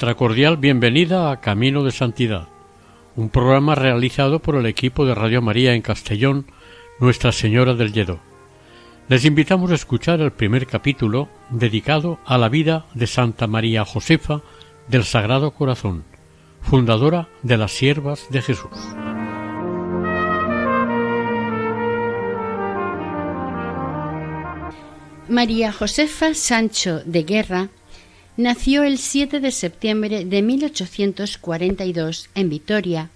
Nuestra cordial bienvenida a Camino de Santidad, un programa realizado por el equipo de Radio María en Castellón, Nuestra Señora del Lledó. Les invitamos a escuchar el primer capítulo dedicado a la vida de Santa María Josefa del Sagrado Corazón, fundadora de las Siervas de Jesús. María Josefa Sancho de Guerra nació el 7 de septiembre de 1842 en Vitoria,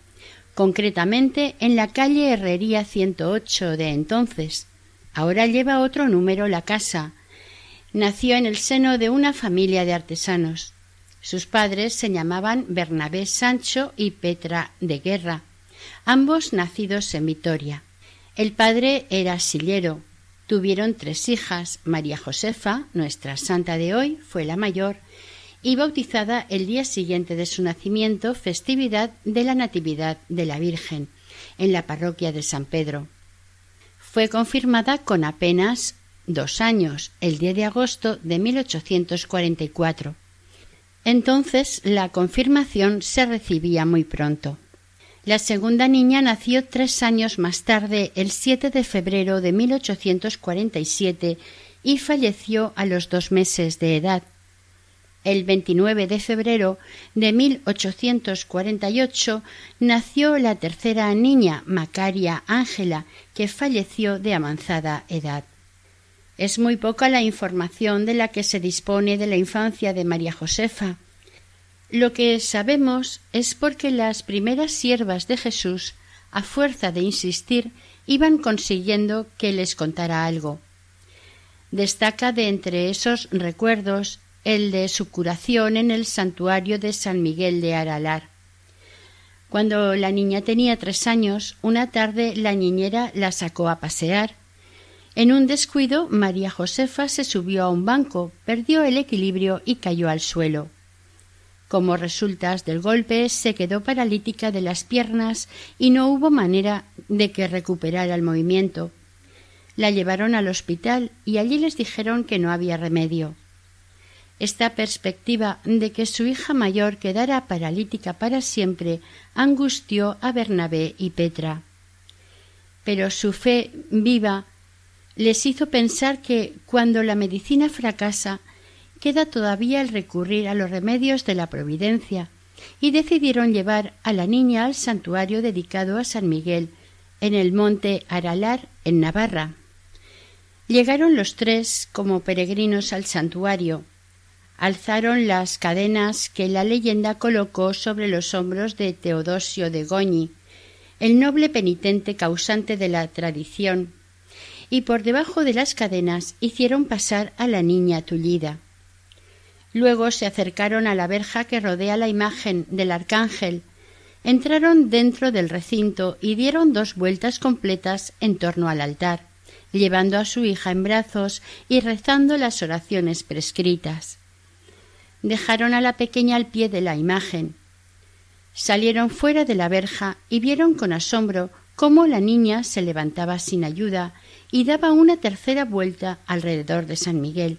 concretamente en la calle Herrería 108 de entonces. Ahora lleva otro número la casa. Nació en el seno de una familia de artesanos. Sus padres se llamaban Bernabé Sancho y Petra de Guerra, ambos nacidos en Vitoria. El padre era sillero. Tuvieron tres hijas. María Josefa, nuestra santa de hoy, fue la mayor, y bautizada el día siguiente de su nacimiento, festividad de la Natividad de la Virgen, en la parroquia de San Pedro. Fue confirmada con apenas dos años, el 10 de agosto de 1844. Entonces la confirmación se recibía muy pronto. La segunda niña nació tres años más tarde, el 7 de febrero de 1847, y falleció a los dos meses de edad, el 29 de febrero de 1848 nació la tercera niña, Macaria Ángela, que falleció de avanzada edad. Es muy poca la información de la que se dispone de la infancia de María Josefa. Lo que sabemos es porque las primeras siervas de Jesús, a fuerza de insistir, iban consiguiendo que les contara algo. Destaca de entre esos recuerdos el de su curación en el santuario de San Miguel de Aralar. Cuando la niña tenía tres años, una tarde la niñera la sacó a pasear. En un descuido, María Josefa se subió a un banco, perdió el equilibrio y cayó al suelo. Como resultas del golpe, se quedó paralítica de las piernas y no hubo manera de que recuperara el movimiento. La llevaron al hospital y allí les dijeron que no había remedio. Esta perspectiva de que su hija mayor quedara paralítica para siempre angustió a Bernabé y Petra. Pero su fe viva les hizo pensar que cuando la medicina fracasa queda todavía el recurrir a los remedios de la providencia y decidieron llevar a la niña al santuario dedicado a San Miguel en el monte Aralar en Navarra. Llegaron los tres como peregrinos al santuario alzaron las cadenas que la leyenda colocó sobre los hombros de Teodosio de Goñi, el noble penitente causante de la tradición, y por debajo de las cadenas hicieron pasar a la niña tullida. Luego se acercaron a la verja que rodea la imagen del arcángel, entraron dentro del recinto y dieron dos vueltas completas en torno al altar, llevando a su hija en brazos y rezando las oraciones prescritas dejaron a la pequeña al pie de la imagen. Salieron fuera de la verja y vieron con asombro cómo la niña se levantaba sin ayuda y daba una tercera vuelta alrededor de San Miguel.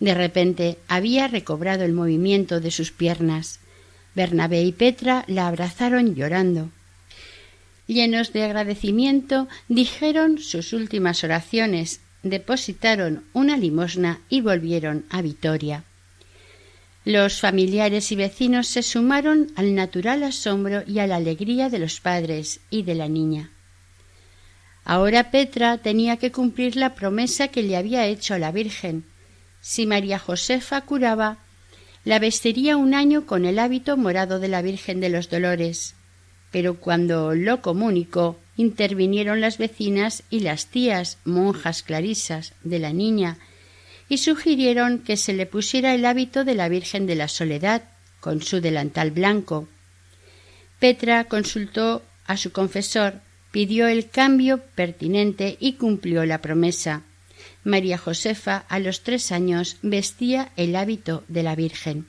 De repente había recobrado el movimiento de sus piernas. Bernabé y Petra la abrazaron llorando. Llenos de agradecimiento, dijeron sus últimas oraciones, depositaron una limosna y volvieron a Vitoria. Los familiares y vecinos se sumaron al natural asombro y a la alegría de los padres y de la niña. Ahora Petra tenía que cumplir la promesa que le había hecho la Virgen. Si María Josefa curaba, la vestiría un año con el hábito morado de la Virgen de los Dolores. Pero cuando lo comunicó, intervinieron las vecinas y las tías, monjas clarisas, de la niña, y sugirieron que se le pusiera el hábito de la Virgen de la Soledad, con su delantal blanco. Petra consultó a su confesor, pidió el cambio pertinente y cumplió la promesa. María Josefa a los tres años vestía el hábito de la Virgen.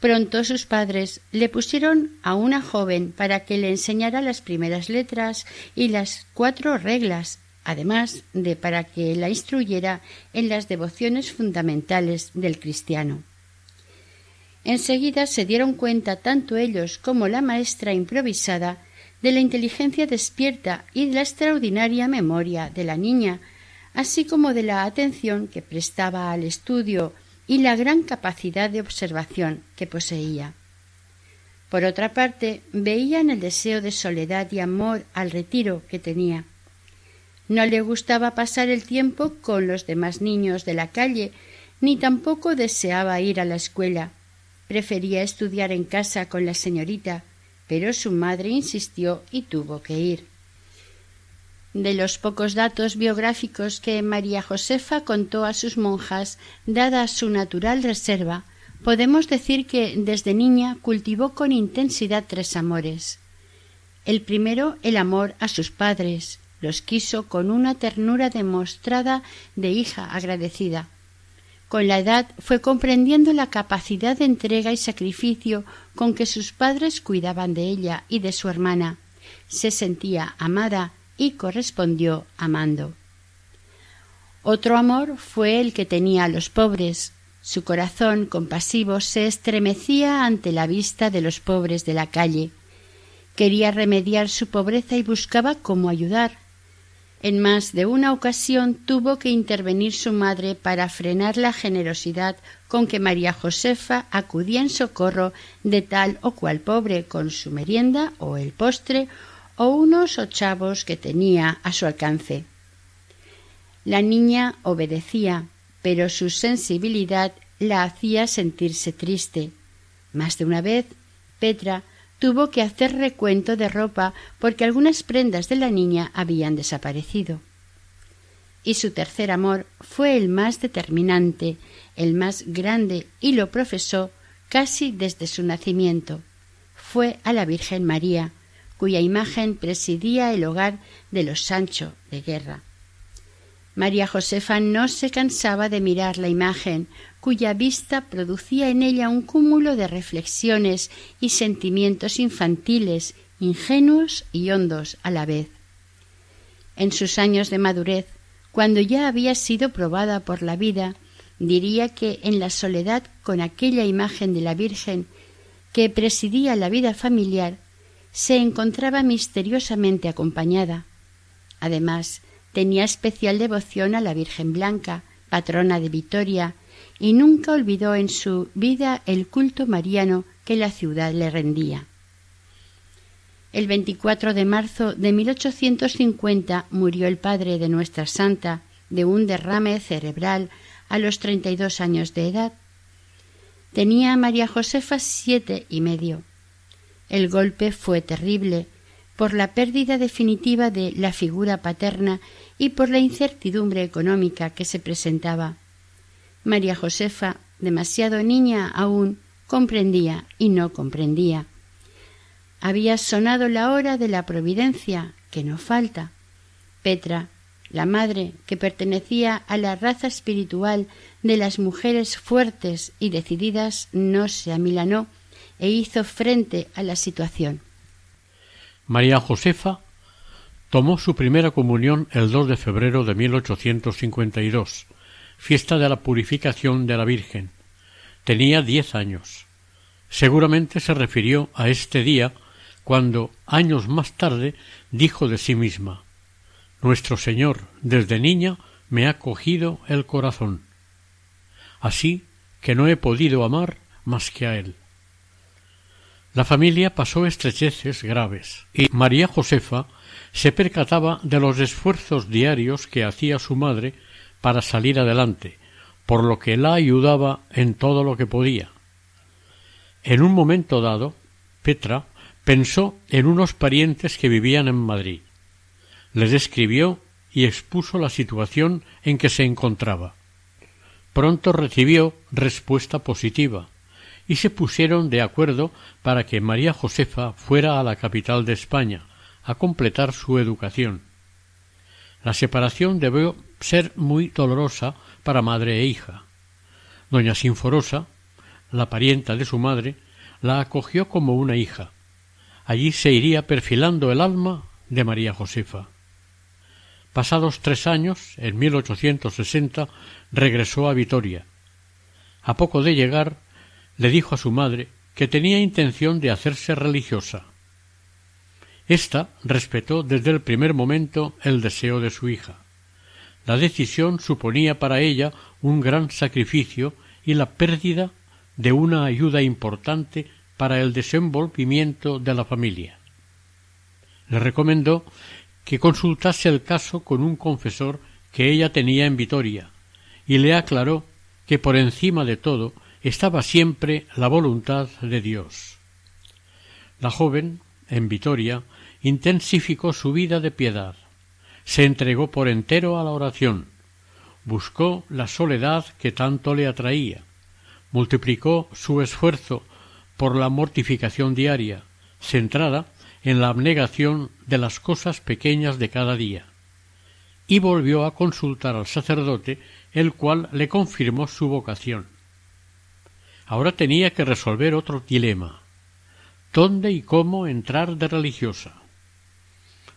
Pronto sus padres le pusieron a una joven para que le enseñara las primeras letras y las cuatro reglas, además de para que la instruyera en las devociones fundamentales del cristiano. Enseguida se dieron cuenta tanto ellos como la maestra improvisada de la inteligencia despierta y de la extraordinaria memoria de la niña, así como de la atención que prestaba al estudio y la gran capacidad de observación que poseía. Por otra parte, veían el deseo de soledad y amor al retiro que tenía. No le gustaba pasar el tiempo con los demás niños de la calle, ni tampoco deseaba ir a la escuela. Prefería estudiar en casa con la señorita, pero su madre insistió y tuvo que ir. De los pocos datos biográficos que María Josefa contó a sus monjas, dada su natural reserva, podemos decir que desde niña cultivó con intensidad tres amores. El primero, el amor a sus padres, los quiso con una ternura demostrada de hija agradecida. Con la edad fue comprendiendo la capacidad de entrega y sacrificio con que sus padres cuidaban de ella y de su hermana. Se sentía amada y correspondió amando. Otro amor fue el que tenía a los pobres. Su corazón compasivo se estremecía ante la vista de los pobres de la calle. Quería remediar su pobreza y buscaba cómo ayudar. En más de una ocasión tuvo que intervenir su madre para frenar la generosidad con que María Josefa acudía en socorro de tal o cual pobre con su merienda o el postre o unos ochavos que tenía a su alcance. La niña obedecía, pero su sensibilidad la hacía sentirse triste. Más de una vez, Petra tuvo que hacer recuento de ropa porque algunas prendas de la niña habían desaparecido. Y su tercer amor fue el más determinante, el más grande, y lo profesó casi desde su nacimiento. Fue a la Virgen María, cuya imagen presidía el hogar de los Sancho de Guerra. María Josefa no se cansaba de mirar la imagen, cuya vista producía en ella un cúmulo de reflexiones y sentimientos infantiles, ingenuos y hondos a la vez. En sus años de madurez, cuando ya había sido probada por la vida, diría que en la soledad con aquella imagen de la Virgen que presidía la vida familiar, se encontraba misteriosamente acompañada. Además, tenía especial devoción a la Virgen Blanca, patrona de Vitoria, y nunca olvidó en su vida el culto mariano que la ciudad le rendía. El 24 de marzo de 1850 murió el padre de nuestra santa de un derrame cerebral a los treinta y dos años de edad. Tenía María Josefa siete y medio. El golpe fue terrible por la pérdida definitiva de la figura paterna y por la incertidumbre económica que se presentaba. María Josefa, demasiado niña aún, comprendía y no comprendía. Había sonado la hora de la providencia, que no falta. Petra, la madre que pertenecía a la raza espiritual de las mujeres fuertes y decididas, no se amilanó e hizo frente a la situación. María Josefa tomó su primera comunión el 2 de febrero de 1852, fiesta de la purificación de la Virgen. Tenía diez años. Seguramente se refirió a este día cuando, años más tarde, dijo de sí misma Nuestro Señor, desde niña, me ha cogido el corazón. Así que no he podido amar más que a Él. La familia pasó estrecheces graves y María Josefa se percataba de los esfuerzos diarios que hacía su madre para salir adelante, por lo que la ayudaba en todo lo que podía. En un momento dado, Petra pensó en unos parientes que vivían en Madrid. Les escribió y expuso la situación en que se encontraba. Pronto recibió respuesta positiva y se pusieron de acuerdo para que María Josefa fuera a la capital de España a completar su educación. La separación debió ser muy dolorosa para madre e hija. Doña Sinforosa, la parienta de su madre, la acogió como una hija. Allí se iría perfilando el alma de María Josefa. Pasados tres años, en 1860, regresó a Vitoria. A poco de llegar, le dijo a su madre que tenía intención de hacerse religiosa. Esta respetó desde el primer momento el deseo de su hija. La decisión suponía para ella un gran sacrificio y la pérdida de una ayuda importante para el desenvolvimiento de la familia. Le recomendó que consultase el caso con un confesor que ella tenía en Vitoria y le aclaró que por encima de todo estaba siempre la voluntad de Dios. La joven, en Vitoria, intensificó su vida de piedad, se entregó por entero a la oración, buscó la soledad que tanto le atraía, multiplicó su esfuerzo por la mortificación diaria, centrada en la abnegación de las cosas pequeñas de cada día, y volvió a consultar al sacerdote, el cual le confirmó su vocación. Ahora tenía que resolver otro dilema dónde y cómo entrar de religiosa.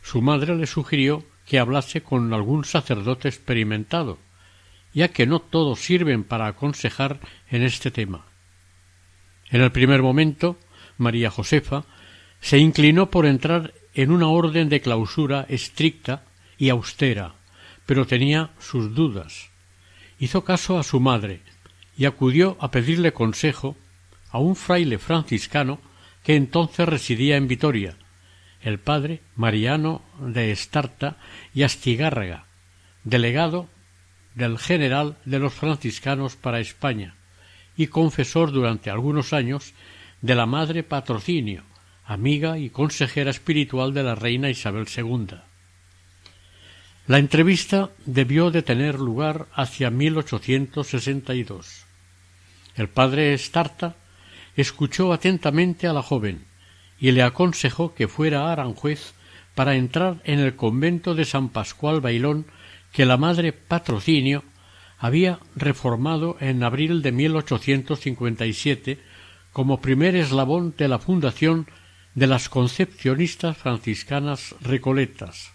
Su madre le sugirió que hablase con algún sacerdote experimentado, ya que no todos sirven para aconsejar en este tema. En el primer momento, María Josefa se inclinó por entrar en una orden de clausura estricta y austera, pero tenía sus dudas. Hizo caso a su madre y acudió a pedirle consejo a un fraile franciscano que entonces residía en Vitoria, el padre Mariano de Estarta y Astigárraga, delegado del general de los franciscanos para España y confesor durante algunos años de la madre Patrocinio, amiga y consejera espiritual de la reina Isabel II. La entrevista debió de tener lugar hacia 1862. El padre Estarta escuchó atentamente a la joven y le aconsejó que fuera a Aranjuez para entrar en el convento de San Pascual Bailón que la madre Patrocinio había reformado en abril de 1857 como primer eslabón de la fundación de las concepcionistas franciscanas recoletas.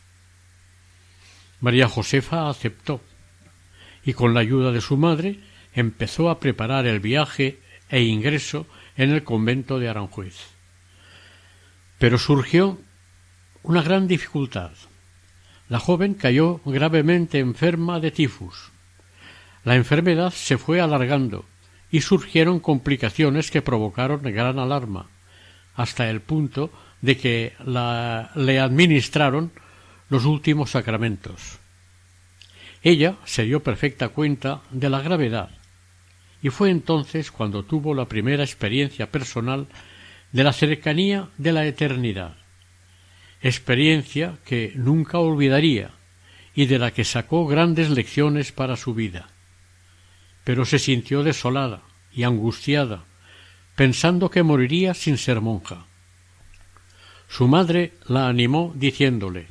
María Josefa aceptó y con la ayuda de su madre empezó a preparar el viaje e ingreso en el convento de Aranjuez. Pero surgió una gran dificultad. La joven cayó gravemente enferma de tifus. La enfermedad se fue alargando y surgieron complicaciones que provocaron gran alarma, hasta el punto de que la, le administraron los últimos sacramentos. Ella se dio perfecta cuenta de la gravedad y fue entonces cuando tuvo la primera experiencia personal de la cercanía de la eternidad, experiencia que nunca olvidaría y de la que sacó grandes lecciones para su vida. Pero se sintió desolada y angustiada, pensando que moriría sin ser monja. Su madre la animó diciéndole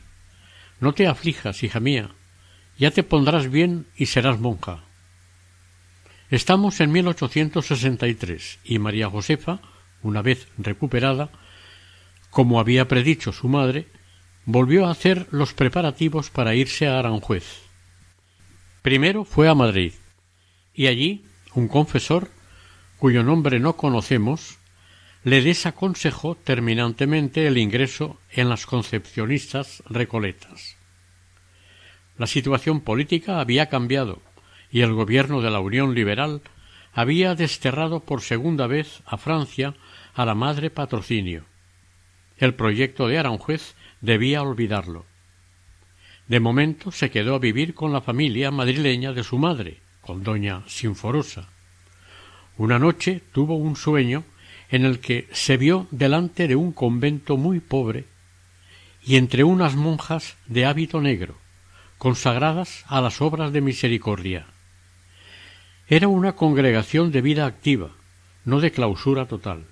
No te aflijas, hija mía, ya te pondrás bien y serás monja. Estamos en 1863 y María Josefa, una vez recuperada, como había predicho su madre, volvió a hacer los preparativos para irse a Aranjuez. Primero fue a Madrid, y allí un confesor, cuyo nombre no conocemos, le desaconsejó terminantemente el ingreso en las concepcionistas recoletas. La situación política había cambiado y el gobierno de la Unión Liberal había desterrado por segunda vez a Francia a la madre patrocinio. El proyecto de Aranjuez debía olvidarlo. De momento se quedó a vivir con la familia madrileña de su madre, con doña Sinforosa. Una noche tuvo un sueño en el que se vio delante de un convento muy pobre y entre unas monjas de hábito negro, consagradas a las obras de misericordia. Era una congregación de vida activa, no de clausura total.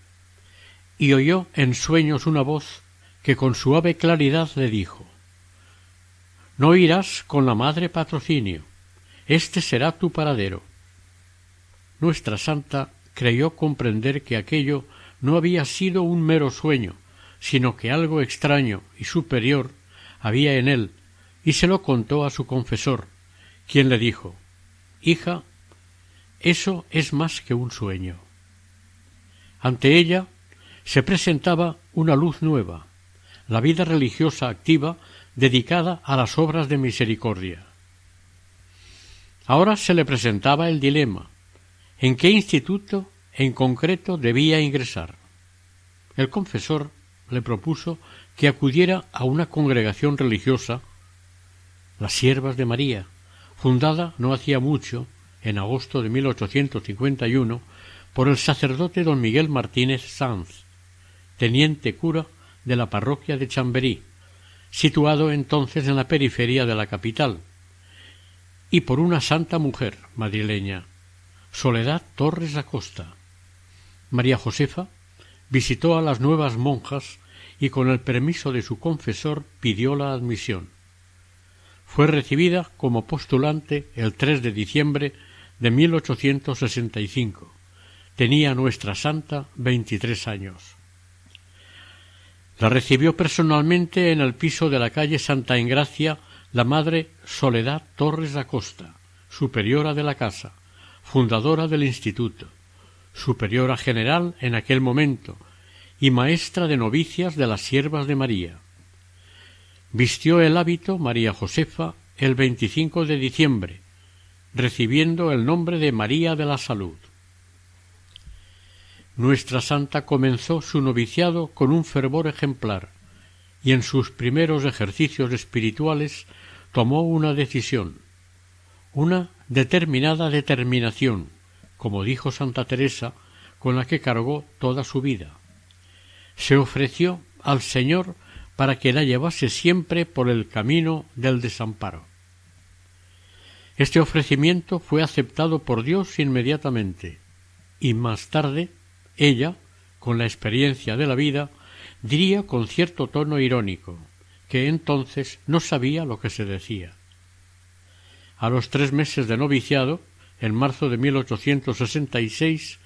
Y oyó en sueños una voz que con suave claridad le dijo No irás con la madre patrocinio, este será tu paradero. Nuestra santa creyó comprender que aquello no había sido un mero sueño, sino que algo extraño y superior había en él, y se lo contó a su confesor, quien le dijo Hija, eso es más que un sueño. Ante ella se presentaba una luz nueva, la vida religiosa activa dedicada a las obras de misericordia. Ahora se le presentaba el dilema en qué instituto en concreto debía ingresar. El confesor le propuso que acudiera a una congregación religiosa, las Siervas de María, fundada no hacía mucho, en agosto de 1851, por el sacerdote don Miguel Martínez Sanz, teniente cura de la parroquia de Chamberí, situado entonces en la periferia de la capital, y por una santa mujer madrileña, Soledad Torres Acosta. María Josefa visitó a las nuevas monjas y con el permiso de su confesor pidió la admisión. Fue recibida como postulante el 3 de diciembre de 1865. Tenía nuestra santa veintitrés años. La recibió personalmente en el piso de la calle Santa Engracia la madre Soledad Torres Acosta, superiora de la casa, fundadora del instituto, superiora general en aquel momento y maestra de novicias de las siervas de María. Vistió el hábito María Josefa el 25 de diciembre, recibiendo el nombre de María de la Salud. Nuestra santa comenzó su noviciado con un fervor ejemplar, y en sus primeros ejercicios espirituales tomó una decisión, una determinada determinación, como dijo Santa Teresa, con la que cargó toda su vida se ofreció al Señor para que la llevase siempre por el camino del desamparo. Este ofrecimiento fue aceptado por Dios inmediatamente, y más tarde ella, con la experiencia de la vida, diría con cierto tono irónico, que entonces no sabía lo que se decía. A los tres meses de noviciado, en marzo de 1866,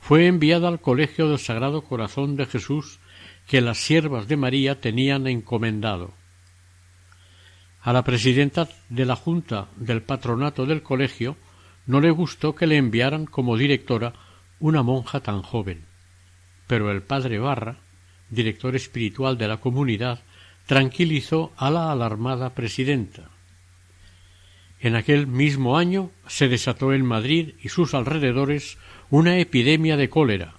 fue enviada al Colegio del Sagrado Corazón de Jesús que las siervas de María tenían encomendado. A la presidenta de la Junta del Patronato del Colegio no le gustó que le enviaran como directora una monja tan joven, pero el padre Barra, director espiritual de la comunidad, tranquilizó a la alarmada presidenta. En aquel mismo año se desató en Madrid y sus alrededores una epidemia de cólera,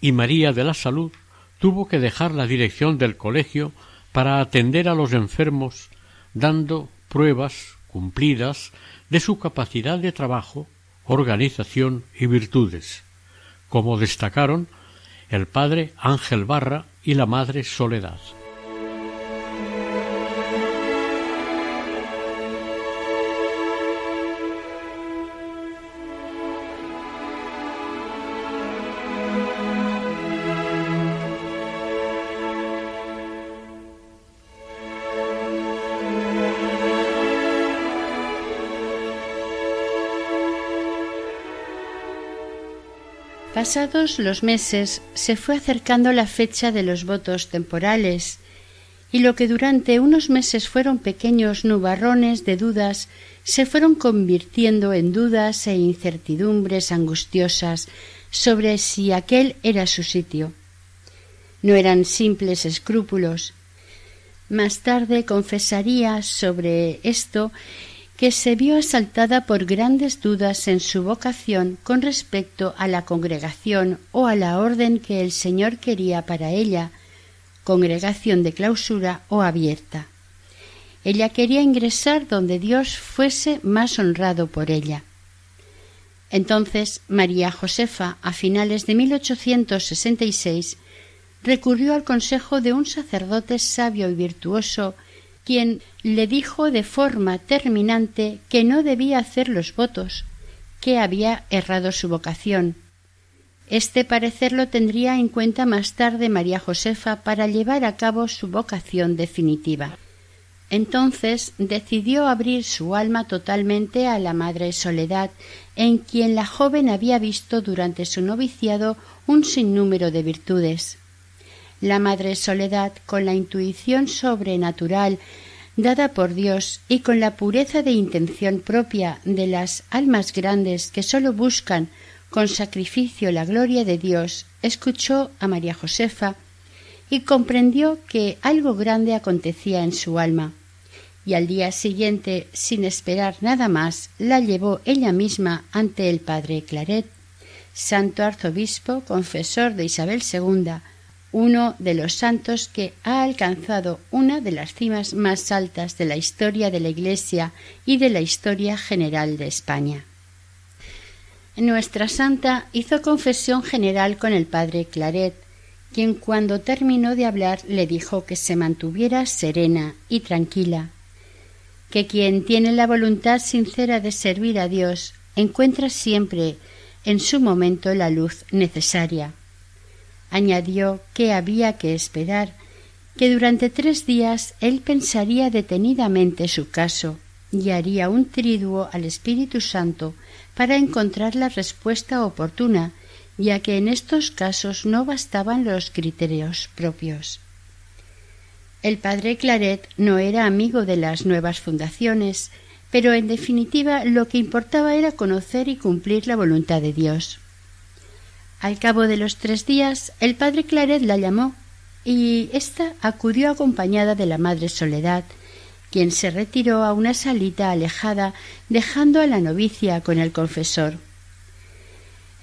y María de la Salud tuvo que dejar la dirección del colegio para atender a los enfermos, dando pruebas cumplidas de su capacidad de trabajo, organización y virtudes, como destacaron el padre Ángel Barra y la madre Soledad. Pasados los meses se fue acercando la fecha de los votos temporales, y lo que durante unos meses fueron pequeños nubarrones de dudas se fueron convirtiendo en dudas e incertidumbres angustiosas sobre si aquel era su sitio. No eran simples escrúpulos. Más tarde confesaría sobre esto que se vio asaltada por grandes dudas en su vocación con respecto a la congregación o a la orden que el Señor quería para ella, congregación de clausura o abierta. Ella quería ingresar donde Dios fuese más honrado por ella. Entonces María Josefa, a finales de 1866, recurrió al consejo de un sacerdote sabio y virtuoso, quien le dijo de forma terminante que no debía hacer los votos, que había errado su vocación. Este parecer lo tendría en cuenta más tarde María Josefa para llevar a cabo su vocación definitiva. Entonces decidió abrir su alma totalmente a la Madre Soledad, en quien la joven había visto durante su noviciado un sinnúmero de virtudes. La Madre Soledad, con la intuición sobrenatural dada por Dios y con la pureza de intención propia de las almas grandes que sólo buscan con sacrificio la gloria de Dios, escuchó a María Josefa y comprendió que algo grande acontecía en su alma. Y al día siguiente, sin esperar nada más, la llevó ella misma ante el padre Claret, santo arzobispo, confesor de Isabel II, uno de los santos que ha alcanzado una de las cimas más altas de la historia de la Iglesia y de la historia general de España. Nuestra santa hizo confesión general con el padre Claret, quien cuando terminó de hablar le dijo que se mantuviera serena y tranquila, que quien tiene la voluntad sincera de servir a Dios encuentra siempre en su momento la luz necesaria. Añadió que había que esperar, que durante tres días él pensaría detenidamente su caso y haría un triduo al Espíritu Santo para encontrar la respuesta oportuna, ya que en estos casos no bastaban los criterios propios. El padre Claret no era amigo de las nuevas fundaciones, pero en definitiva lo que importaba era conocer y cumplir la voluntad de Dios. Al cabo de los tres días, el padre Claret la llamó y ésta acudió acompañada de la madre Soledad, quien se retiró a una salita alejada, dejando a la novicia con el confesor.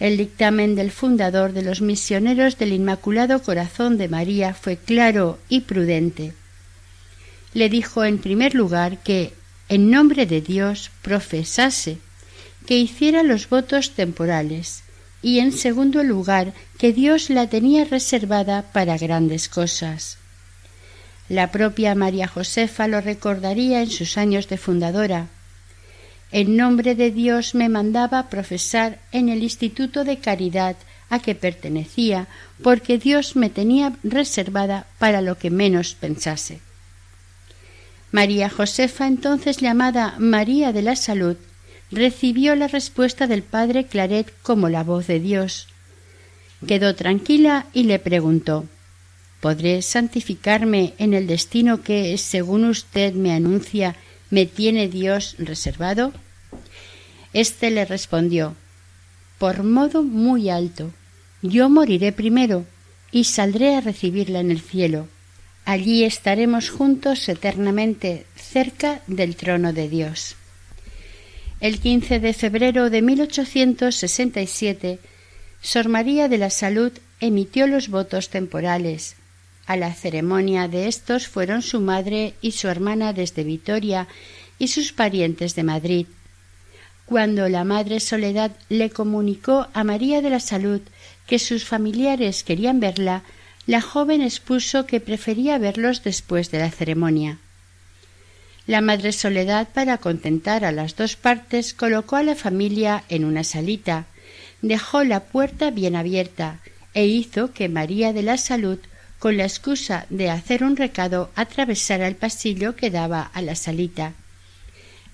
El dictamen del fundador de los misioneros del Inmaculado Corazón de María fue claro y prudente. Le dijo en primer lugar que, en nombre de Dios, profesase, que hiciera los votos temporales, y en segundo lugar que Dios la tenía reservada para grandes cosas. La propia María Josefa lo recordaría en sus años de fundadora, en nombre de Dios me mandaba profesar en el Instituto de Caridad a que pertenecía, porque Dios me tenía reservada para lo que menos pensase. María Josefa, entonces llamada María de la Salud, recibió la respuesta del padre Claret como la voz de Dios. Quedó tranquila y le preguntó ¿Podré santificarme en el destino que, según usted me anuncia, me tiene Dios reservado? Este le respondió Por modo muy alto. Yo moriré primero y saldré a recibirla en el cielo. Allí estaremos juntos eternamente cerca del trono de Dios. El 15 de febrero de 1867, Sor María de la Salud emitió los votos temporales a la ceremonia de estos fueron su madre y su hermana desde Vitoria y sus parientes de Madrid. Cuando la madre Soledad le comunicó a María de la Salud que sus familiares querían verla, la joven expuso que prefería verlos después de la ceremonia. La madre Soledad, para contentar a las dos partes, colocó a la familia en una salita, dejó la puerta bien abierta e hizo que María de la Salud con la excusa de hacer un recado, atravesara el pasillo que daba a la salita.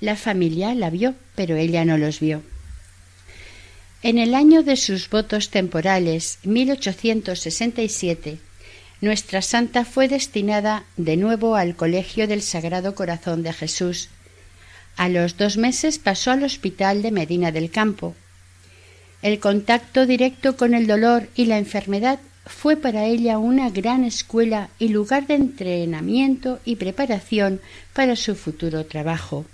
La familia la vio, pero ella no los vio. En el año de sus votos temporales, 1867, nuestra santa fue destinada de nuevo al Colegio del Sagrado Corazón de Jesús. A los dos meses pasó al Hospital de Medina del Campo. El contacto directo con el dolor y la enfermedad fue para ella una gran escuela y lugar de entrenamiento y preparación para su futuro trabajo.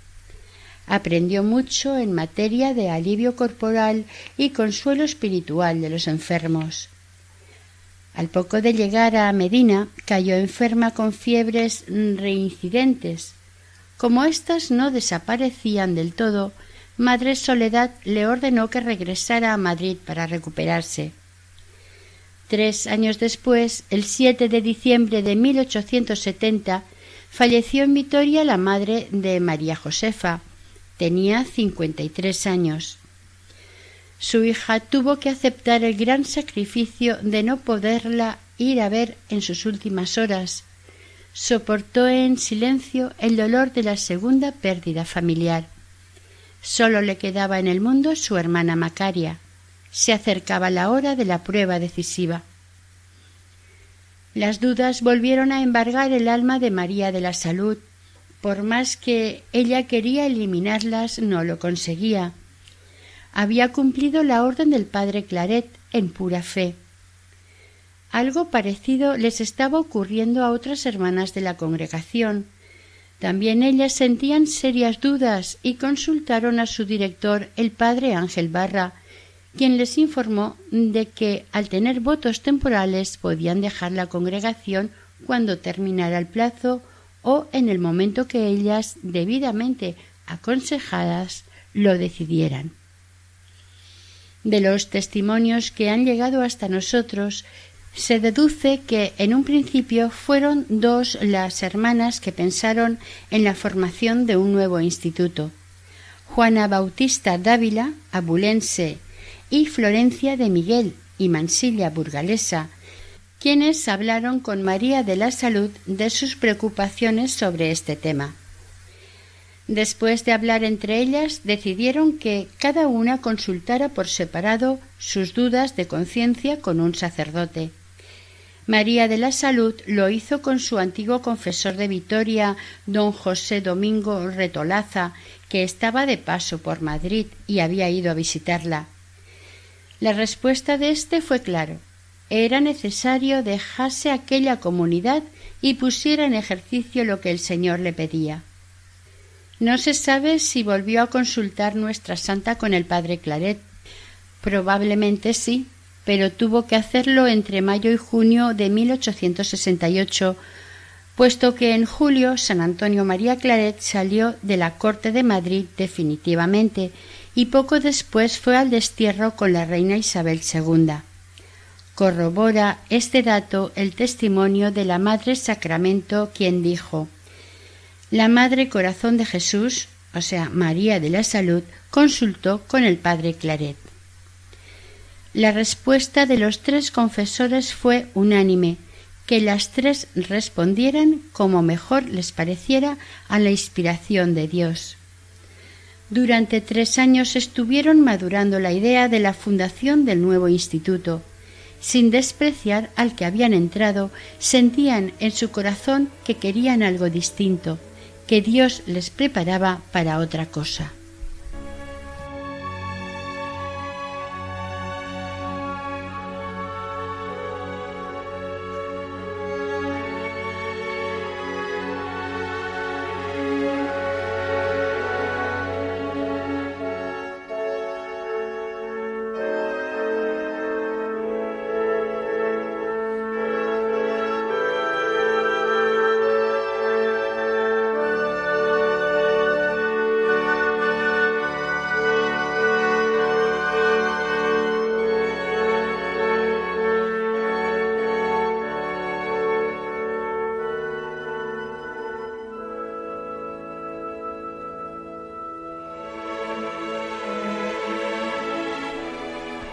Aprendió mucho en materia de alivio corporal y consuelo espiritual de los enfermos. Al poco de llegar a Medina cayó enferma con fiebres reincidentes. Como éstas no desaparecían del todo, Madre Soledad le ordenó que regresara a Madrid para recuperarse. Tres años después, el 7 de diciembre de 1870, falleció en Vitoria la madre de María Josefa. Tenía cincuenta y tres años. Su hija tuvo que aceptar el gran sacrificio de no poderla ir a ver en sus últimas horas. Soportó en silencio el dolor de la segunda pérdida familiar. Solo le quedaba en el mundo su hermana Macaria. Se acercaba la hora de la prueba decisiva. Las dudas volvieron a embargar el alma de María de la Salud. Por más que ella quería eliminarlas, no lo conseguía. Había cumplido la orden del padre Claret en pura fe. Algo parecido les estaba ocurriendo a otras hermanas de la congregación. También ellas sentían serias dudas y consultaron a su director, el padre Ángel Barra, quien les informó de que al tener votos temporales podían dejar la congregación cuando terminara el plazo o en el momento que ellas, debidamente aconsejadas, lo decidieran. De los testimonios que han llegado hasta nosotros, se deduce que en un principio fueron dos las hermanas que pensaron en la formación de un nuevo instituto. Juana Bautista Dávila, abulense y Florencia de Miguel y Mansilla Burgalesa, quienes hablaron con María de la Salud de sus preocupaciones sobre este tema. Después de hablar entre ellas, decidieron que cada una consultara por separado sus dudas de conciencia con un sacerdote. María de la Salud lo hizo con su antiguo confesor de Vitoria, don José Domingo Retolaza, que estaba de paso por Madrid y había ido a visitarla. La respuesta de éste fue claro. Era necesario dejarse aquella comunidad y pusiera en ejercicio lo que el Señor le pedía. No se sabe si volvió a consultar nuestra santa con el padre Claret. Probablemente sí, pero tuvo que hacerlo entre mayo y junio de 1868, puesto que en julio San Antonio María Claret salió de la corte de Madrid definitivamente y poco después fue al destierro con la reina Isabel II. Corrobora este dato el testimonio de la Madre Sacramento, quien dijo La Madre Corazón de Jesús, o sea, María de la Salud, consultó con el Padre Claret. La respuesta de los tres confesores fue unánime, que las tres respondieran como mejor les pareciera a la inspiración de Dios. Durante tres años estuvieron madurando la idea de la fundación del nuevo instituto. Sin despreciar al que habían entrado, sentían en su corazón que querían algo distinto, que Dios les preparaba para otra cosa.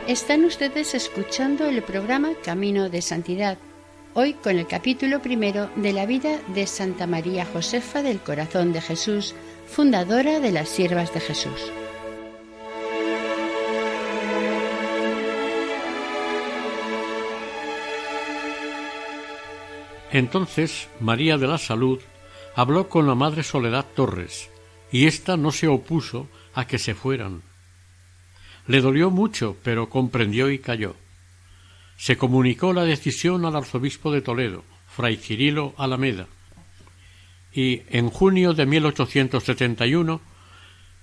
Están ustedes escuchando el programa Camino de Santidad, hoy con el capítulo primero de la vida de Santa María Josefa del Corazón de Jesús, fundadora de las Siervas de Jesús. Entonces María de la Salud habló con la Madre Soledad Torres, y ésta no se opuso a que se fueran, le dolió mucho, pero comprendió y calló. Se comunicó la decisión al arzobispo de Toledo, fray Cirilo Alameda, y en junio de 1871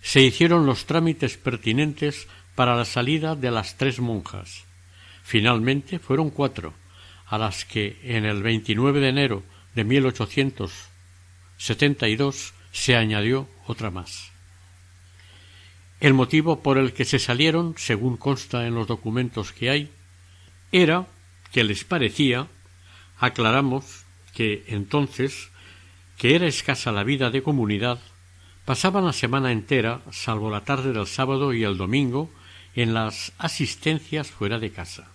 se hicieron los trámites pertinentes para la salida de las tres monjas. Finalmente fueron cuatro, a las que en el 29 de enero de 1872 se añadió otra más. El motivo por el que se salieron, según consta en los documentos que hay, era que les parecía, aclaramos que entonces, que era escasa la vida de comunidad, pasaban la semana entera, salvo la tarde del sábado y el domingo, en las asistencias fuera de casa.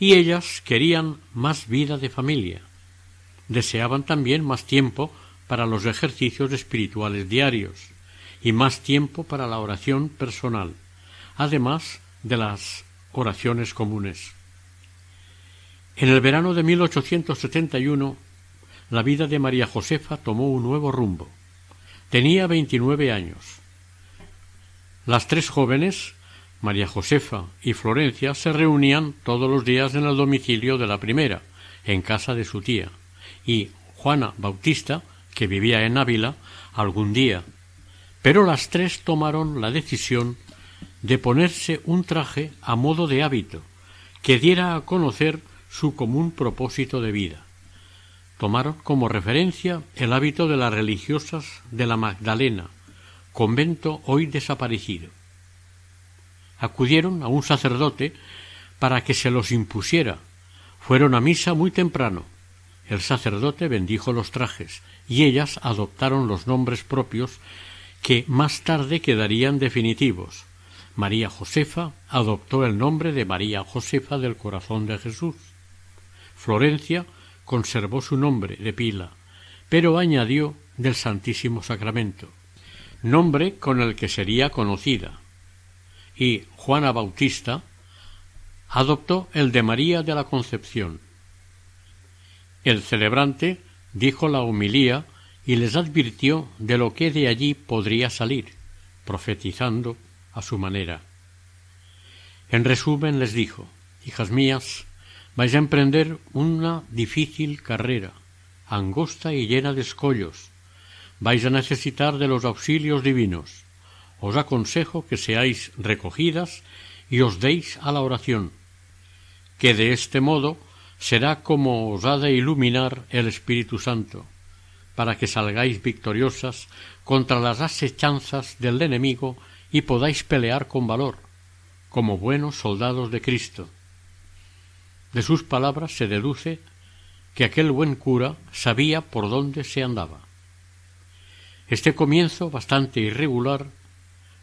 Y ellas querían más vida de familia. Deseaban también más tiempo para los ejercicios espirituales diarios y más tiempo para la oración personal, además de las oraciones comunes. En el verano de 1871, la vida de María Josefa tomó un nuevo rumbo. Tenía veintinueve años. Las tres jóvenes, María Josefa y Florencia, se reunían todos los días en el domicilio de la primera, en casa de su tía, y Juana Bautista, que vivía en Ávila, algún día. Pero las tres tomaron la decisión de ponerse un traje a modo de hábito, que diera a conocer su común propósito de vida. Tomaron como referencia el hábito de las religiosas de la Magdalena, convento hoy desaparecido. Acudieron a un sacerdote para que se los impusiera. Fueron a misa muy temprano. El sacerdote bendijo los trajes y ellas adoptaron los nombres propios que más tarde quedarían definitivos. María Josefa adoptó el nombre de María Josefa del Corazón de Jesús. Florencia conservó su nombre de pila, pero añadió del Santísimo Sacramento, nombre con el que sería conocida. Y Juana Bautista adoptó el de María de la Concepción. El celebrante dijo la homilía y les advirtió de lo que de allí podría salir, profetizando a su manera. En resumen les dijo Hijas mías, vais a emprender una difícil carrera, angosta y llena de escollos. Vais a necesitar de los auxilios divinos. Os aconsejo que seáis recogidas y os deis a la oración, que de este modo será como os ha de iluminar el Espíritu Santo, para que salgáis victoriosas contra las asechanzas del enemigo y podáis pelear con valor, como buenos soldados de Cristo de sus palabras se deduce que aquel buen cura sabía por dónde se andaba. Este comienzo, bastante irregular,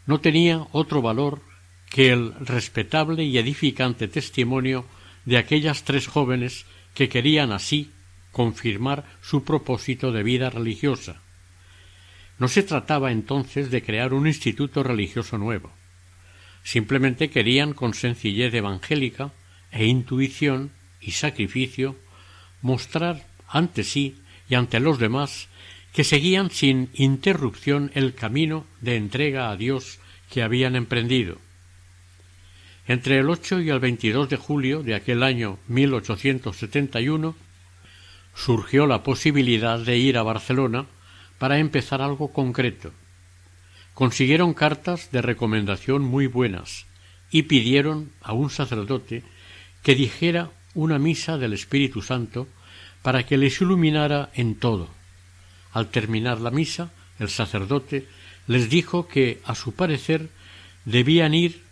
no tenía otro valor que el respetable y edificante testimonio de aquellas tres jóvenes que querían así confirmar su propósito de vida religiosa. No se trataba entonces de crear un instituto religioso nuevo. Simplemente querían con sencillez evangélica e intuición y sacrificio mostrar ante sí y ante los demás que seguían sin interrupción el camino de entrega a Dios que habían emprendido. Entre el 8 y el 22 de julio de aquel año 1871 surgió la posibilidad de ir a Barcelona para empezar algo concreto. Consiguieron cartas de recomendación muy buenas y pidieron a un sacerdote que dijera una misa del Espíritu Santo para que les iluminara en todo. Al terminar la misa, el sacerdote les dijo que, a su parecer, debían ir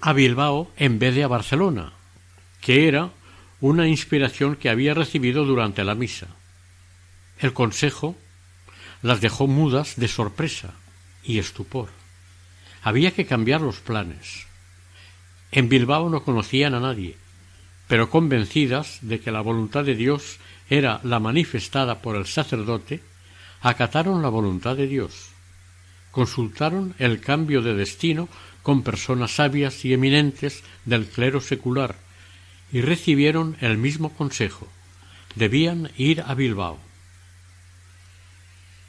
a Bilbao en vez de a Barcelona, que era una inspiración que había recibido durante la misa. El consejo las dejó mudas de sorpresa y estupor. Había que cambiar los planes. En Bilbao no conocían a nadie, pero convencidas de que la voluntad de Dios era la manifestada por el sacerdote, acataron la voluntad de Dios. Consultaron el cambio de destino con personas sabias y eminentes del clero secular y recibieron el mismo consejo. Debían ir a Bilbao.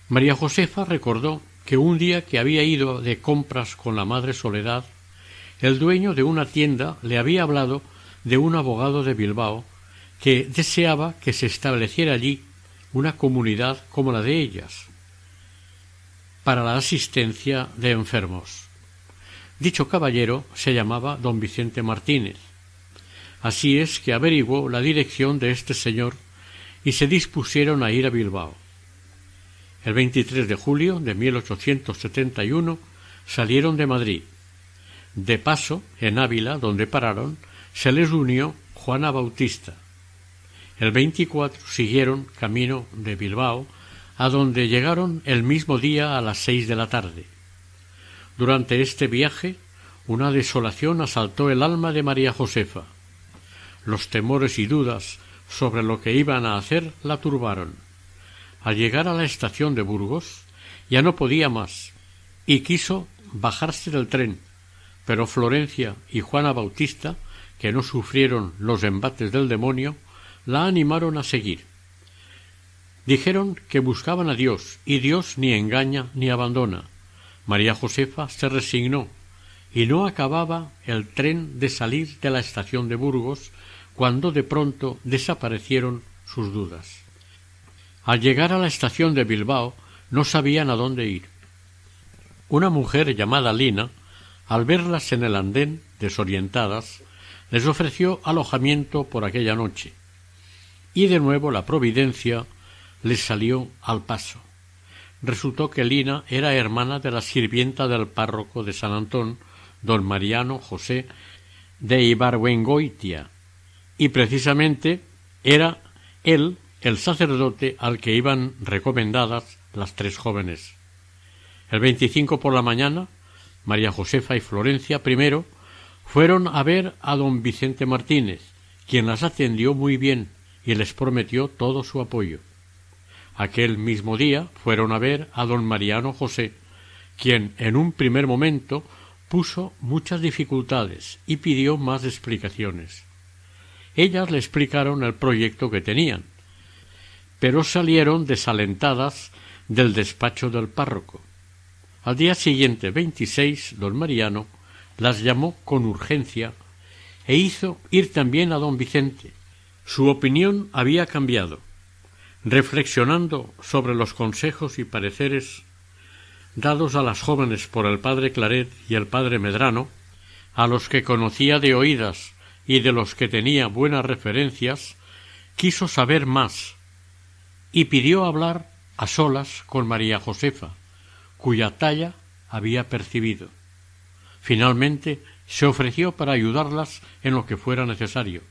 María Josefa recordó que un día que había ido de compras con la madre Soledad, el dueño de una tienda le había hablado de un abogado de Bilbao que deseaba que se estableciera allí una comunidad como la de ellas para la asistencia de enfermos. Dicho caballero se llamaba don Vicente Martínez. Así es que averiguó la dirección de este señor y se dispusieron a ir a Bilbao. El 23 de julio de 1871 salieron de Madrid. De paso, en Ávila, donde pararon, se les unió Juana Bautista. El 24 siguieron camino de Bilbao, a donde llegaron el mismo día a las seis de la tarde. Durante este viaje, una desolación asaltó el alma de María Josefa. Los temores y dudas sobre lo que iban a hacer la turbaron. Al llegar a la estación de Burgos, ya no podía más y quiso bajarse del tren, pero Florencia y Juana Bautista, que no sufrieron los embates del demonio, la animaron a seguir. Dijeron que buscaban a Dios, y Dios ni engaña ni abandona. María Josefa se resignó, y no acababa el tren de salir de la estación de Burgos cuando de pronto desaparecieron sus dudas. Al llegar a la estación de Bilbao no sabían a dónde ir. Una mujer llamada Lina, al verlas en el andén, desorientadas, les ofreció alojamiento por aquella noche. Y de nuevo la providencia les salió al paso. Resultó que Lina era hermana de la sirvienta del párroco de San Antón, don Mariano José de Ibargüengoitia, y precisamente era él el sacerdote al que iban recomendadas las tres jóvenes. El 25 por la mañana, María Josefa y Florencia primero fueron a ver a don Vicente Martínez, quien las atendió muy bien y les prometió todo su apoyo. Aquel mismo día fueron a ver a don Mariano José, quien en un primer momento puso muchas dificultades y pidió más explicaciones. Ellas le explicaron el proyecto que tenían, pero salieron desalentadas del despacho del párroco. Al día siguiente, 26, don Mariano las llamó con urgencia e hizo ir también a don Vicente. Su opinión había cambiado. Reflexionando sobre los consejos y pareceres dados a las jóvenes por el padre Claret y el padre Medrano, a los que conocía de oídas y de los que tenía buenas referencias, quiso saber más y pidió hablar a solas con María Josefa, cuya talla había percibido. Finalmente se ofreció para ayudarlas en lo que fuera necesario.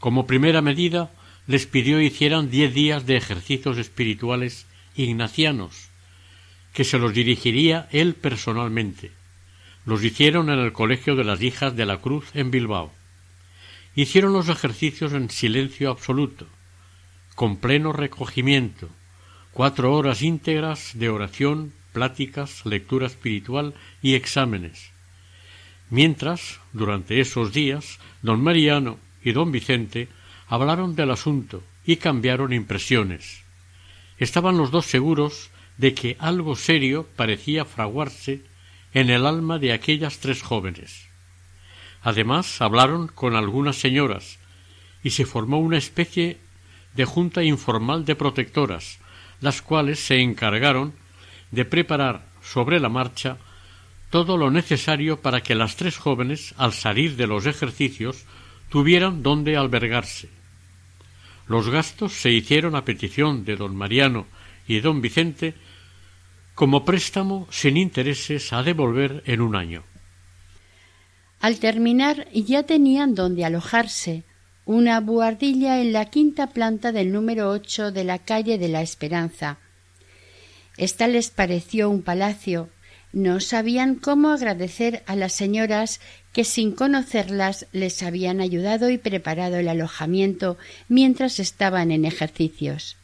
Como primera medida, les pidió hicieran diez días de ejercicios espirituales ignacianos, que se los dirigiría él personalmente. Los hicieron en el Colegio de las Hijas de la Cruz en Bilbao. Hicieron los ejercicios en silencio absoluto, con pleno recogimiento, cuatro horas íntegras de oración, pláticas, lectura espiritual y exámenes. Mientras, durante esos días, don Mariano y don Vicente hablaron del asunto y cambiaron impresiones. Estaban los dos seguros de que algo serio parecía fraguarse en el alma de aquellas tres jóvenes. Además, hablaron con algunas señoras y se formó una especie de junta informal de protectoras, las cuales se encargaron de preparar sobre la marcha todo lo necesario para que las tres jóvenes, al salir de los ejercicios, tuvieran donde albergarse. Los gastos se hicieron a petición de don Mariano y don Vicente como préstamo sin intereses a devolver en un año. Al terminar ya tenían donde alojarse, una buhardilla en la quinta planta del número ocho de la calle de la Esperanza. Esta les pareció un palacio. No sabían cómo agradecer a las señoras que sin conocerlas les habían ayudado y preparado el alojamiento mientras estaban en ejercicios.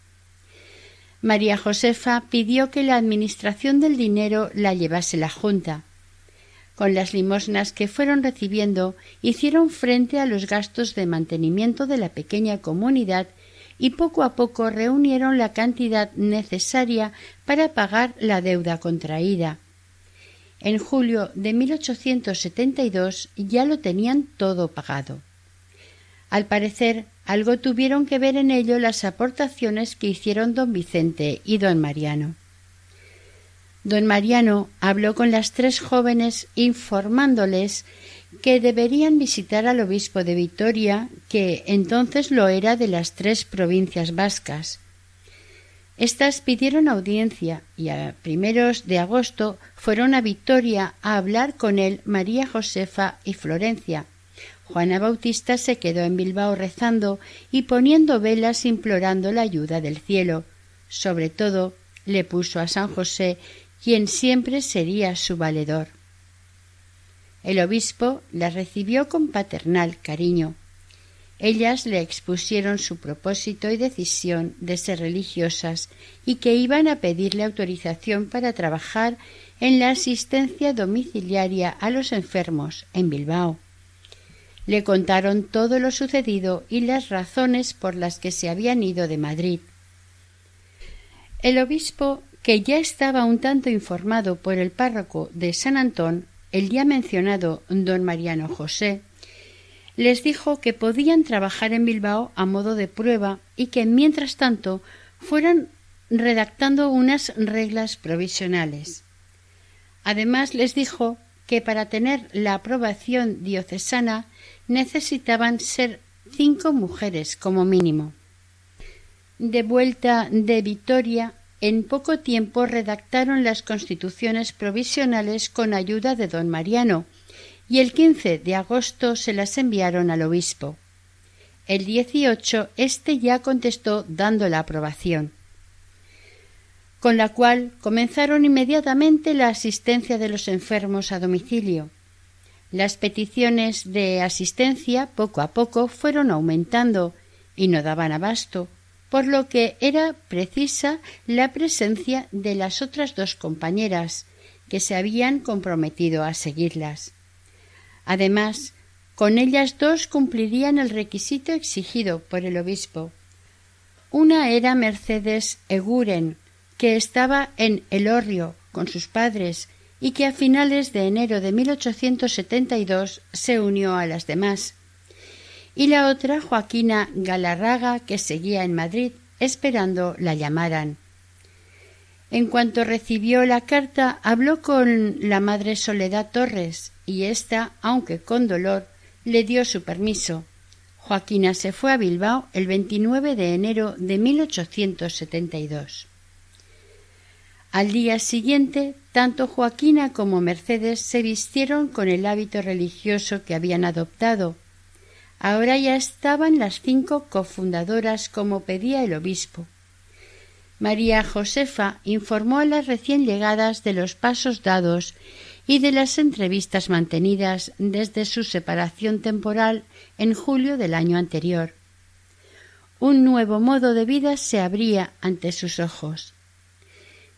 María Josefa pidió que la administración del dinero la llevase la Junta. Con las limosnas que fueron recibiendo hicieron frente a los gastos de mantenimiento de la pequeña comunidad y poco a poco reunieron la cantidad necesaria para pagar la deuda contraída. En julio de 1872 ya lo tenían todo pagado. Al parecer, algo tuvieron que ver en ello las aportaciones que hicieron don Vicente y don Mariano. Don Mariano habló con las tres jóvenes informándoles que deberían visitar al obispo de Vitoria, que entonces lo era de las tres provincias vascas. Estas pidieron audiencia y a primeros de agosto fueron a Victoria a hablar con él María Josefa y Florencia. Juana Bautista se quedó en Bilbao rezando y poniendo velas implorando la ayuda del cielo. Sobre todo le puso a San José, quien siempre sería su valedor. El obispo la recibió con paternal cariño. Ellas le expusieron su propósito y decisión de ser religiosas y que iban a pedirle autorización para trabajar en la asistencia domiciliaria a los enfermos en Bilbao. Le contaron todo lo sucedido y las razones por las que se habían ido de Madrid. El obispo, que ya estaba un tanto informado por el párroco de San Antón, el ya mencionado don Mariano José, les dijo que podían trabajar en Bilbao a modo de prueba y que mientras tanto fueran redactando unas reglas provisionales. Además les dijo que para tener la aprobación diocesana necesitaban ser cinco mujeres como mínimo. De vuelta de Vitoria, en poco tiempo redactaron las constituciones provisionales con ayuda de don Mariano, y el 15 de agosto se las enviaron al obispo. El 18 éste ya contestó dando la aprobación, con la cual comenzaron inmediatamente la asistencia de los enfermos a domicilio. Las peticiones de asistencia poco a poco fueron aumentando y no daban abasto, por lo que era precisa la presencia de las otras dos compañeras que se habían comprometido a seguirlas. Además, con ellas dos cumplirían el requisito exigido por el obispo. Una era Mercedes Eguren, que estaba en Elorrio con sus padres y que a finales de enero de 1872 se unió a las demás. Y la otra Joaquina Galarraga, que seguía en Madrid esperando la llamaran. En cuanto recibió la carta, habló con la madre Soledad Torres, y ésta, aunque con dolor, le dio su permiso. Joaquina se fue a Bilbao el 29 de enero de 1872. Al día siguiente, tanto Joaquina como Mercedes se vistieron con el hábito religioso que habían adoptado. Ahora ya estaban las cinco cofundadoras como pedía el obispo. María Josefa informó a las recién llegadas de los pasos dados y de las entrevistas mantenidas desde su separación temporal en julio del año anterior. Un nuevo modo de vida se abría ante sus ojos.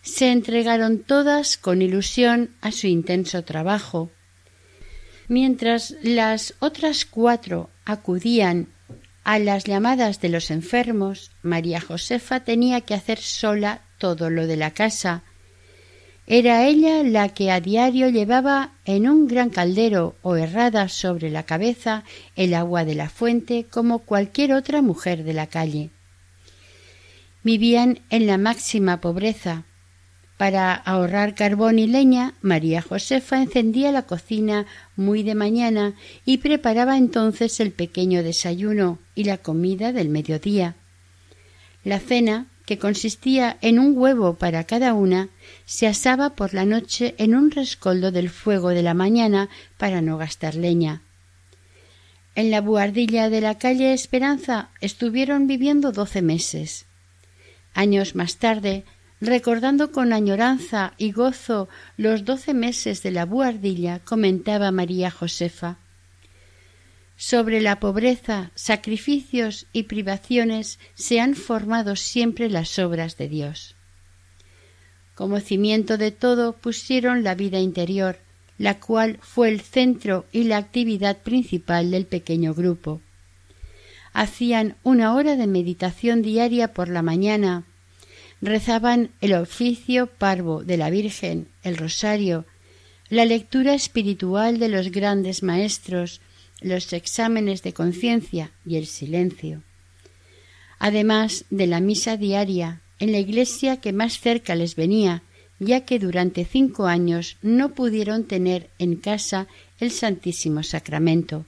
Se entregaron todas con ilusión a su intenso trabajo. Mientras las otras cuatro acudían a las llamadas de los enfermos, María Josefa tenía que hacer sola todo lo de la casa, era ella la que a diario llevaba en un gran caldero o herrada sobre la cabeza el agua de la fuente como cualquier otra mujer de la calle. Vivían en la máxima pobreza. Para ahorrar carbón y leña, María Josefa encendía la cocina muy de mañana y preparaba entonces el pequeño desayuno y la comida del mediodía. La cena que consistía en un huevo para cada una, se asaba por la noche en un rescoldo del fuego de la mañana para no gastar leña. En la buhardilla de la calle Esperanza estuvieron viviendo doce meses. Años más tarde, recordando con añoranza y gozo los doce meses de la buhardilla, comentaba María Josefa sobre la pobreza, sacrificios y privaciones se han formado siempre las obras de Dios. Como cimiento de todo pusieron la vida interior, la cual fue el centro y la actividad principal del pequeño grupo. Hacían una hora de meditación diaria por la mañana, rezaban el oficio parvo de la Virgen, el rosario, la lectura espiritual de los grandes maestros, los exámenes de conciencia y el silencio. Además de la misa diaria en la iglesia que más cerca les venía, ya que durante cinco años no pudieron tener en casa el Santísimo Sacramento.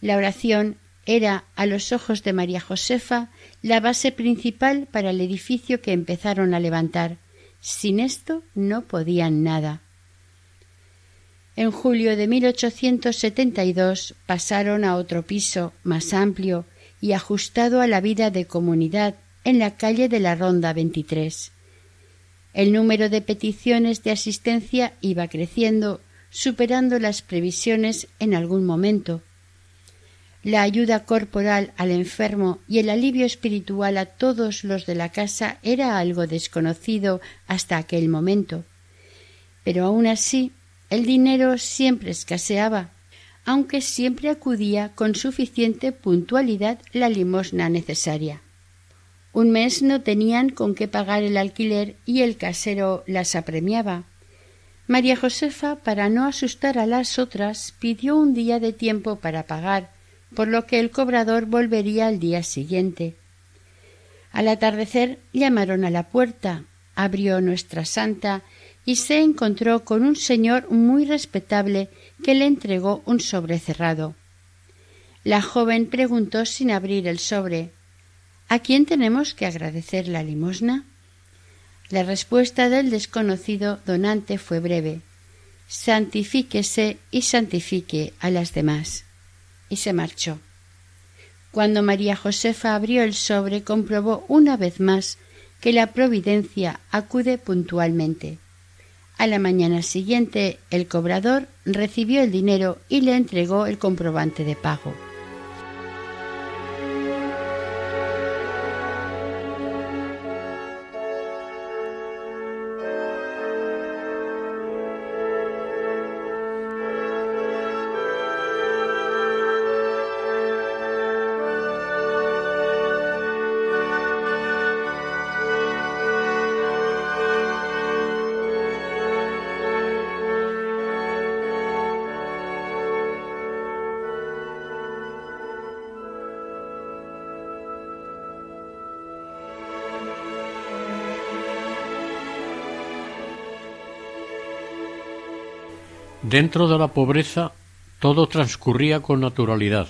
La oración era, a los ojos de María Josefa, la base principal para el edificio que empezaron a levantar. Sin esto no podían nada. En julio de 1872 pasaron a otro piso, más amplio y ajustado a la vida de comunidad, en la calle de la Ronda 23. El número de peticiones de asistencia iba creciendo, superando las previsiones en algún momento la ayuda corporal al enfermo y el alivio espiritual a todos los de la casa era algo desconocido hasta aquel momento. Pero aun así el dinero siempre escaseaba, aunque siempre acudía con suficiente puntualidad la limosna necesaria. Un mes no tenían con qué pagar el alquiler y el casero las apremiaba. María Josefa, para no asustar a las otras, pidió un día de tiempo para pagar, por lo que el cobrador volvería al día siguiente. Al atardecer llamaron a la puerta, abrió nuestra santa y se encontró con un señor muy respetable que le entregó un sobre cerrado. La joven preguntó sin abrir el sobre ¿A quién tenemos que agradecer la limosna? La respuesta del desconocido donante fue breve Santifíquese y santifique a las demás y se marchó. Cuando María Josefa abrió el sobre comprobó una vez más que la providencia acude puntualmente. A la mañana siguiente el cobrador recibió el dinero y le entregó el comprobante de pago. Dentro de la pobreza todo transcurría con naturalidad,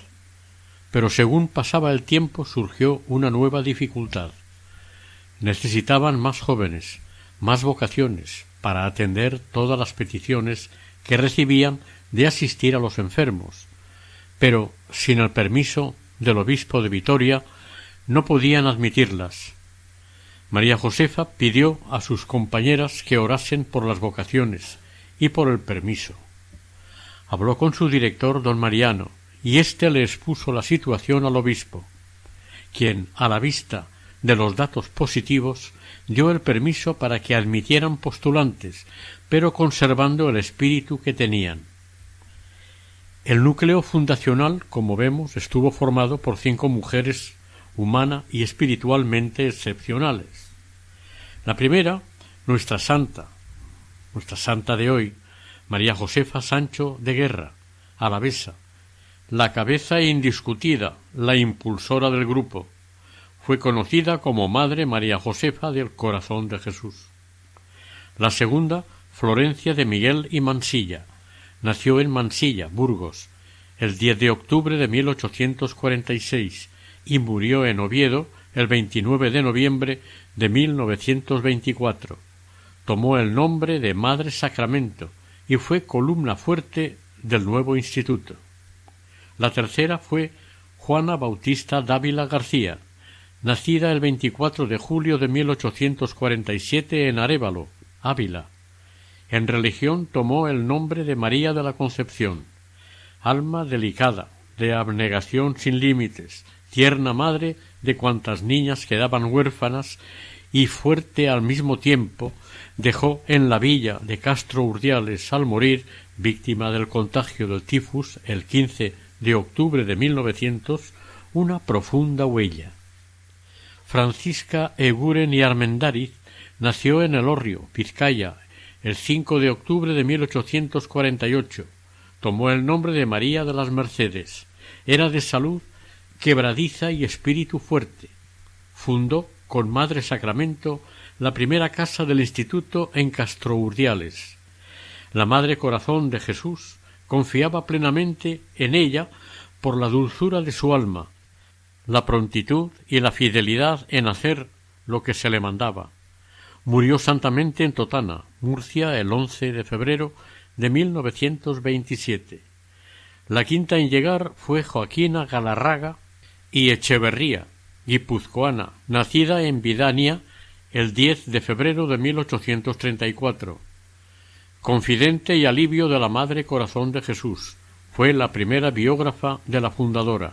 pero según pasaba el tiempo surgió una nueva dificultad. Necesitaban más jóvenes, más vocaciones, para atender todas las peticiones que recibían de asistir a los enfermos, pero sin el permiso del obispo de Vitoria no podían admitirlas. María Josefa pidió a sus compañeras que orasen por las vocaciones y por el permiso habló con su director don Mariano, y éste le expuso la situación al obispo, quien, a la vista de los datos positivos, dio el permiso para que admitieran postulantes, pero conservando el espíritu que tenían. El núcleo fundacional, como vemos, estuvo formado por cinco mujeres humana y espiritualmente excepcionales. La primera, nuestra santa, nuestra santa de hoy, María Josefa Sancho de Guerra, alavesa, la cabeza indiscutida, la impulsora del grupo. Fue conocida como Madre María Josefa del Corazón de Jesús. La segunda, Florencia de Miguel y Mansilla. Nació en Mansilla, Burgos, el 10 de octubre de 1846 y murió en Oviedo el 29 de noviembre de 1924. Tomó el nombre de Madre Sacramento y fue columna fuerte del nuevo instituto. La tercera fue Juana Bautista Dávila García, nacida el 24 de julio de 1847 en Arévalo, Ávila. En religión tomó el nombre de María de la Concepción, alma delicada, de abnegación sin límites, tierna madre de cuantas niñas quedaban huérfanas y fuerte al mismo tiempo dejó en la villa de Castro Urdiales al morir, víctima del contagio del tifus el 15 de octubre de 1900, una profunda huella. Francisca Eguren y Armendariz nació en el Orrio, Vizcaya, el 5 de octubre de 1848. Tomó el nombre de María de las Mercedes. Era de salud quebradiza y espíritu fuerte. Fundó con Madre Sacramento la primera casa del instituto en Castrourdiales. La Madre Corazón de Jesús confiaba plenamente en ella por la dulzura de su alma, la prontitud y la fidelidad en hacer lo que se le mandaba. Murió santamente en Totana, Murcia, el 11 de febrero de 1927. La quinta en llegar fue Joaquina Galarraga y Echeverría, guipuzcoana, nacida en Vidania el 10 de febrero de 1834. Confidente y alivio de la Madre Corazón de Jesús, fue la primera biógrafa de la fundadora.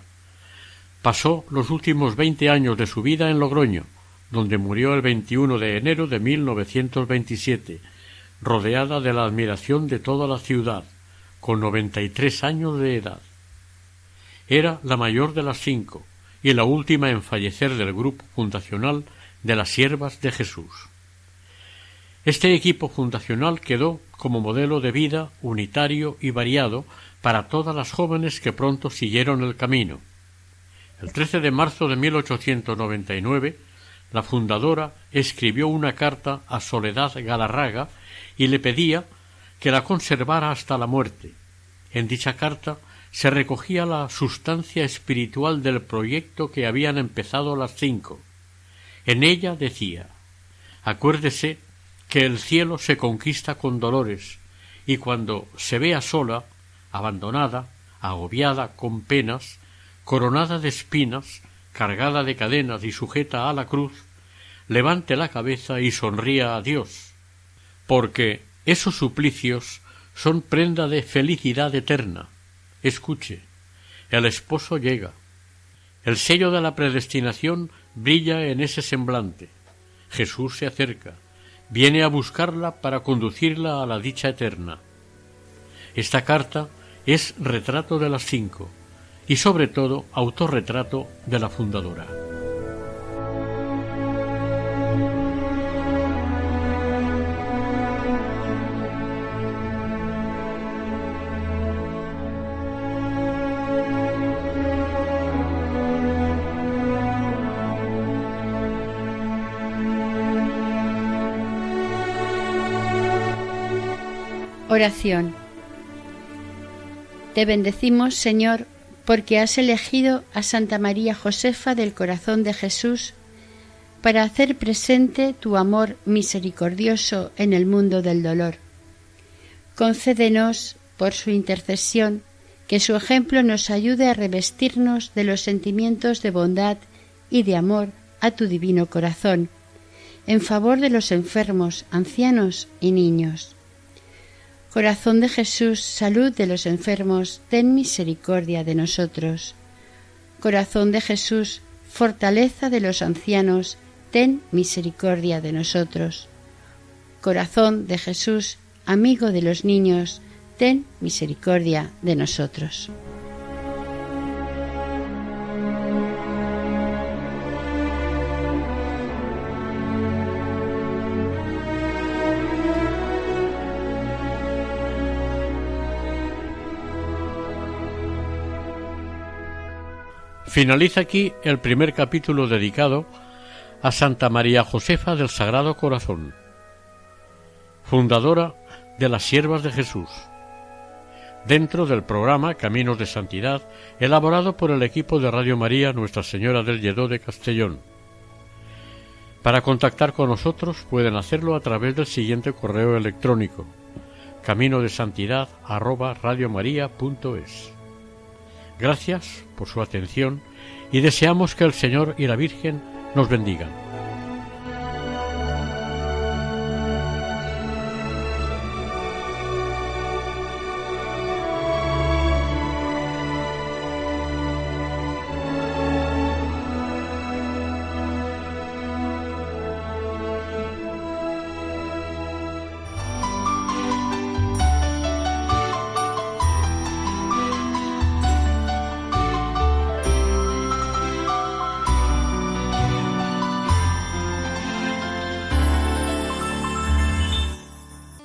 Pasó los últimos veinte años de su vida en Logroño, donde murió el 21 de enero de 1927, rodeada de la admiración de toda la ciudad, con noventa y tres años de edad. Era la mayor de las cinco y la última en fallecer del grupo fundacional de las Siervas de Jesús. Este equipo fundacional quedó como modelo de vida unitario y variado para todas las jóvenes que pronto siguieron el camino. El 13 de marzo de 1899, la fundadora escribió una carta a Soledad Galarraga y le pedía que la conservara hasta la muerte. En dicha carta se recogía la sustancia espiritual del proyecto que habían empezado las cinco. En ella decía Acuérdese que el cielo se conquista con dolores, y cuando se vea sola, abandonada, agobiada con penas, coronada de espinas, cargada de cadenas y sujeta a la cruz, levante la cabeza y sonría a Dios, porque esos suplicios son prenda de felicidad eterna. Escuche, el esposo llega. El sello de la predestinación brilla en ese semblante. Jesús se acerca, viene a buscarla para conducirla a la dicha eterna. Esta carta es retrato de las cinco y sobre todo autorretrato de la fundadora. Oración. Te bendecimos, Señor, porque has elegido a Santa María Josefa del Corazón de Jesús para hacer presente tu amor misericordioso en el mundo del dolor. Concédenos, por su intercesión, que su ejemplo nos ayude a revestirnos de los sentimientos de bondad y de amor a tu divino corazón, en favor de los enfermos, ancianos y niños. Corazón de Jesús, salud de los enfermos, ten misericordia de nosotros. Corazón de Jesús, fortaleza de los ancianos, ten misericordia de nosotros. Corazón de Jesús, amigo de los niños, ten misericordia de nosotros. Finaliza aquí el primer capítulo dedicado a Santa María Josefa del Sagrado Corazón, fundadora de las Siervas de Jesús, dentro del programa Caminos de Santidad, elaborado por el equipo de Radio María Nuestra Señora del Lledó de Castellón. Para contactar con nosotros pueden hacerlo a través del siguiente correo electrónico camino de santidad Gracias por su atención y deseamos que el Señor y la Virgen nos bendigan.